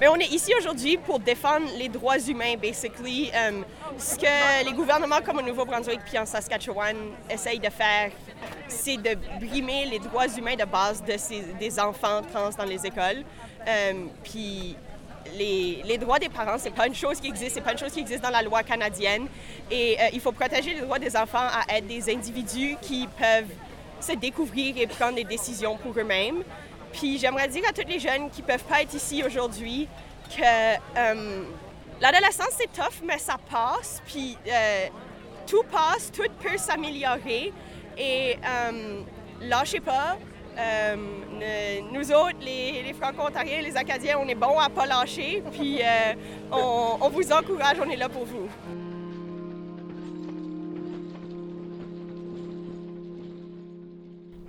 Mais on est ici aujourd'hui pour défendre les droits humains, basically. Um, ce que les gouvernements comme au Nouveau-Brunswick puis en Saskatchewan essayent de faire, c'est de brimer les droits humains de base de ces, des enfants trans dans les écoles. Um, puis les, les, droits des parents, c'est pas une chose qui existe, c'est pas une chose qui existe dans la loi canadienne. Et euh, il faut protéger les droits des enfants à être des individus qui peuvent se découvrir et prendre des décisions pour eux-mêmes. Puis j'aimerais dire à tous les jeunes qui ne peuvent pas être ici aujourd'hui que euh, l'adolescence, c'est tough, mais ça passe. Puis euh, tout passe, tout peut s'améliorer. Et euh, lâchez pas. Nous autres, les, les Franco-Ontariens, les Acadiens, on est bons à pas lâcher. Puis on vous encourage, on est là pour vous.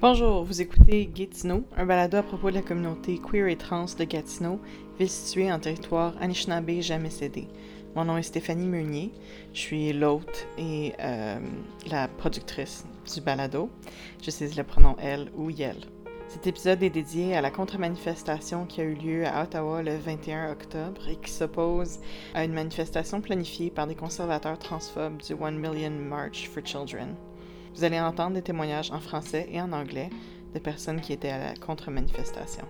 Bonjour, vous écoutez Gatineau, un balado à propos de la communauté queer et trans de Gatineau, ville située en territoire Anishinaabe jamais cédé. Mon nom est Stéphanie Meunier, je suis l'hôte et euh, la productrice du balado. J'utilise le pronom elle ou yel. Cet épisode est dédié à la contre-manifestation qui a eu lieu à Ottawa le 21 octobre et qui s'oppose à une manifestation planifiée par des conservateurs transphobes du One Million March for Children. Vous allez entendre des témoignages en français et en anglais de personnes qui étaient à la contre-manifestation.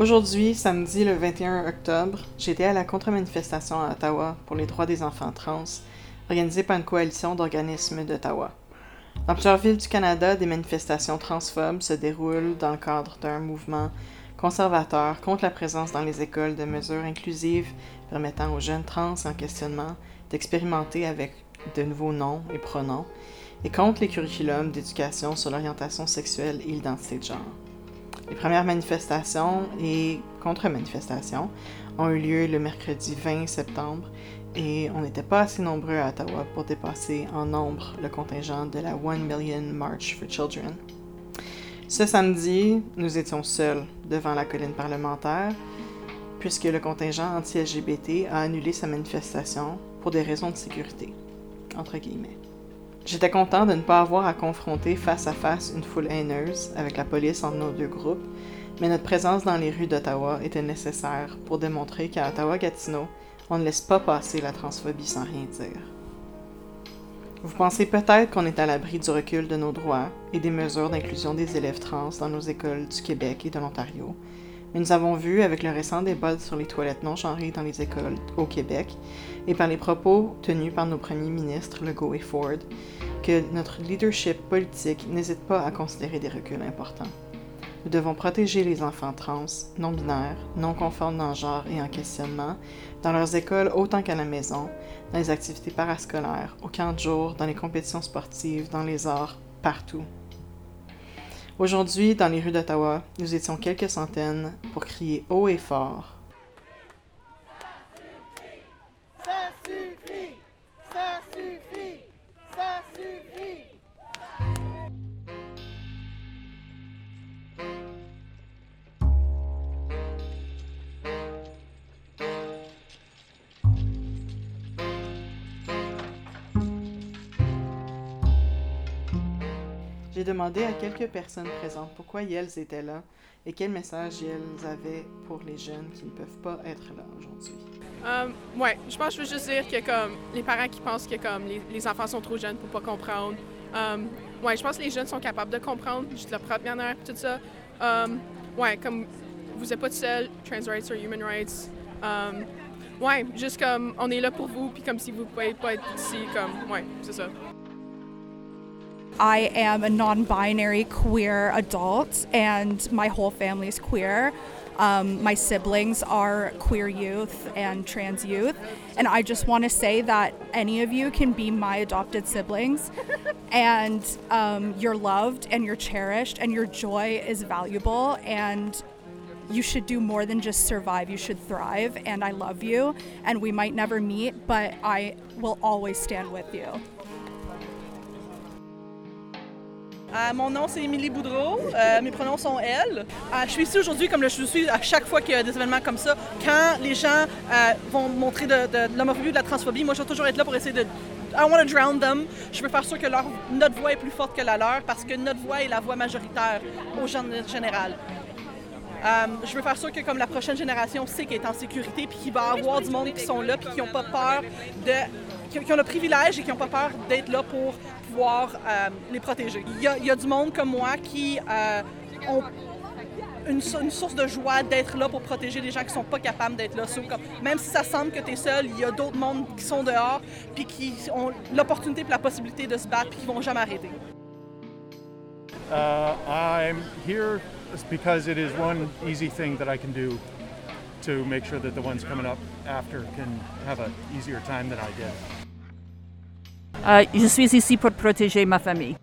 Aujourd'hui, samedi le 21 octobre, j'étais à la contre-manifestation à Ottawa pour les droits des enfants trans, organisée par une coalition d'organismes d'Ottawa. Dans plusieurs villes du Canada, des manifestations transphobes se déroulent dans le cadre d'un mouvement conservateur contre la présence dans les écoles de mesures inclusives permettant aux jeunes trans en questionnement d'expérimenter avec de nouveaux noms et pronoms, et contre les curriculums d'éducation sur l'orientation sexuelle et l'identité de genre. Les premières manifestations et contre-manifestations ont eu lieu le mercredi 20 septembre et on n'était pas assez nombreux à Ottawa pour dépasser en nombre le contingent de la One Million March for Children. Ce samedi, nous étions seuls devant la colline parlementaire puisque le contingent anti-LGBT a annulé sa manifestation pour des raisons de sécurité, entre guillemets. J'étais content de ne pas avoir à confronter face à face une foule haineuse avec la police entre nos deux groupes, mais notre présence dans les rues d'Ottawa était nécessaire pour démontrer qu'à Ottawa-Gatineau, on ne laisse pas passer la transphobie sans rien dire. Vous pensez peut-être qu'on est à l'abri du recul de nos droits et des mesures d'inclusion des élèves trans dans nos écoles du Québec et de l'Ontario, mais nous avons vu avec le récent débat sur les toilettes non genrées dans les écoles au Québec et par les propos tenus par nos premiers ministres Legault et Ford que notre leadership politique n'hésite pas à considérer des reculs importants. Nous devons protéger les enfants trans, non-binaires, non conformes dans le genre et en questionnement, dans leurs écoles autant qu'à la maison, dans les activités parascolaires, au camp de jour, dans les compétitions sportives, dans les arts, partout. Aujourd'hui, dans les rues d'Ottawa, nous étions quelques centaines pour crier haut et fort. J'ai demandé à quelques personnes présentes pourquoi elles étaient là et quel message elles avaient pour les jeunes qui ne peuvent pas être là aujourd'hui. Euh, ouais, je pense que je veux juste dire que comme les parents qui pensent que comme les, enfants sont trop jeunes pour pas comprendre. Euh, ouais, je pense que les jeunes sont capables de comprendre juste leur propre manière tout ça. Euh, ouais, comme vous n'êtes pas tout seul, trans rights or human rights. Euh, ouais, juste comme on est là pour vous puis comme si vous pouvez pas être ici comme ouais, c'est ça. I am a non binary queer adult, and my whole family is queer. Um, my siblings are queer youth and trans youth. And I just want to say that any of you can be my adopted siblings. and um, you're loved and you're cherished, and your joy is valuable. And you should do more than just survive. You should thrive. And I love you. And we might never meet, but I will always stand with you. Euh, mon nom, c'est Émilie Boudreau. Euh, mes pronoms sont elle. Euh, je suis ici aujourd'hui comme je suis à chaque fois qu'il y a des événements comme ça. Quand les gens vont montrer de, de, de l'homophobie ou de la transphobie, moi, je vais toujours être là pour essayer de. I want to drown them. Je veux faire sûr que leur, notre voix est plus forte que la leur parce que notre voix est la voix majoritaire aux gens en général. Euh, je veux faire sûr que comme la prochaine génération sait qu'elle est en sécurité puis qu'il va y avoir du monde qui sont là puis qui n'ont pas peur de qui ont le privilège et qui n'ont pas peur d'être là pour pouvoir euh, les protéger. Il y, a, y, a, du monde comme moi qui euh, ont une, une, source de joie d'être là pour protéger les gens qui sont pas capables d'être là. So, comme, même si ça semble que tu es seul, il y a d'autres mondes qui sont dehors puis qui ont l'opportunité et la possibilité de se battre puis qui vont jamais arrêter. Uh, I'm here because it is one easy thing that I can do to make sure that the ones coming up after can have an easier time than I did. Uh, je suis ici pour protéger ma famille.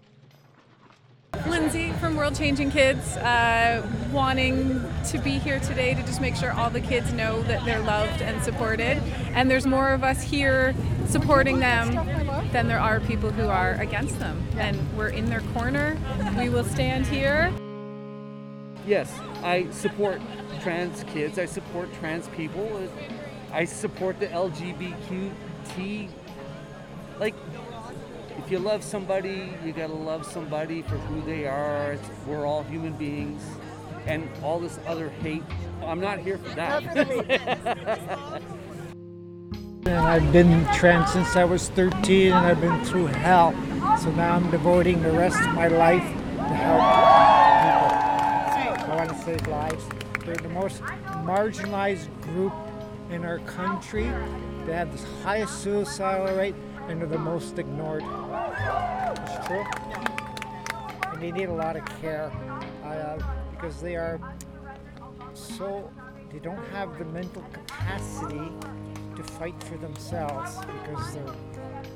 Lindsay from World Changing Kids, uh, wanting to be here today to just make sure all the kids know that they're loved and supported. And there's more of us here supporting them than there are people who are against them. And we're in their corner. We will stand here. Yes, I support trans kids. I support trans people. I support the LGBTQ. Like, if you love somebody, you gotta love somebody for who they are. It's, we're all human beings. And all this other hate, I'm not here for that. and I've been trans since I was 13 and I've been through hell. So now I'm devoting the rest of my life to help people. I want to save lives. They're the most marginalized group in our country. They have the highest suicidal rate and are the most ignored. It's true? And they need a lot of care uh, because they are so, they don't have the mental capacity to fight for themselves because they're,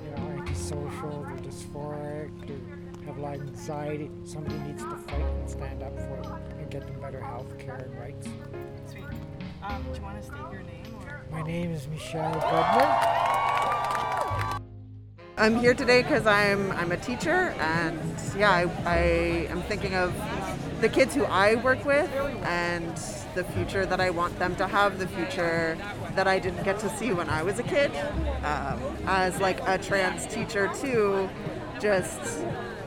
you know, antisocial, they're dysphoric, they have a lot of anxiety. Somebody needs to fight and stand up for them and get them better health care and rights. Sweet. Um, do you want to state your name? Or? My name is Michelle Goodman. I'm here today because I'm I'm a teacher, and yeah, I, I am thinking of the kids who I work with and the future that I want them to have, the future that I didn't get to see when I was a kid. Um, as like a trans teacher too, just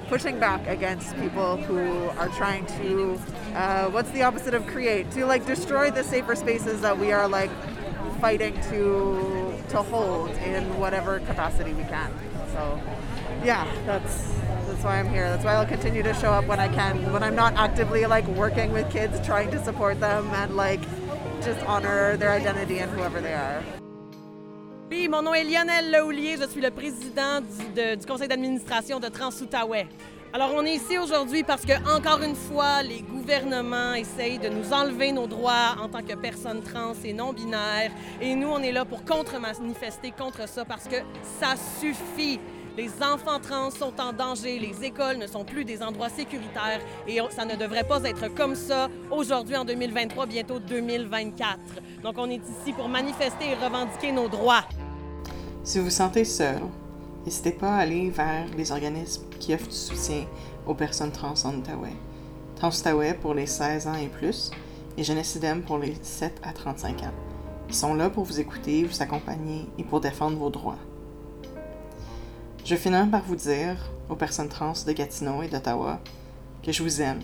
pushing back against people who are trying to uh, what's the opposite of create to like destroy the safer spaces that we are like fighting to to hold in whatever capacity we can. So yeah, that's that's why I'm here. That's why I'll continue to show up when I can, when I'm not actively like working with kids, trying to support them and like just honor their identity and whoever they are. Oui, mon nom est Lionel Lehoulier, je suis le président du, de- du conseil d'administration de Trans-Outaouais. Alors, on est ici aujourd'hui parce que, encore une fois, les gouvernements essayent de nous enlever nos droits en tant que personnes trans et non-binaires. Et nous, on est là pour contre-manifester contre ça parce que ça suffit. Les enfants trans sont en danger, les écoles ne sont plus des endroits sécuritaires et ça ne devrait pas être comme ça aujourd'hui en 2023, bientôt 2024. Donc on est ici pour manifester et revendiquer nos droits. Si vous vous sentez seul, n'hésitez pas à aller vers les organismes qui offrent du soutien aux personnes trans en Outaouais. Trans-Outaouais pour les 16 ans et plus et Jeunesse IDEM pour les 17 à 35 ans. Ils sont là pour vous écouter, vous accompagner et pour défendre vos droits. Je finis par vous dire aux personnes trans de Gatineau et d'Ottawa que je vous aime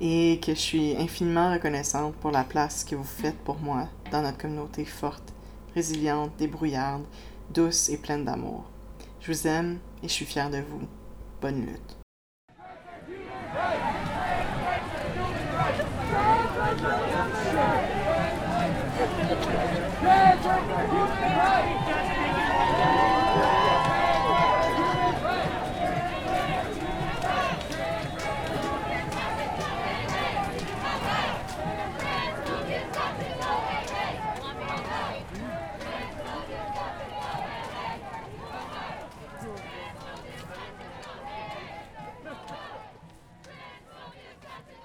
et que je suis infiniment reconnaissante pour la place que vous faites pour moi dans notre communauté forte, résiliente, débrouillarde, douce et pleine d'amour. Je vous aime et je suis fière de vous. Bonne lutte.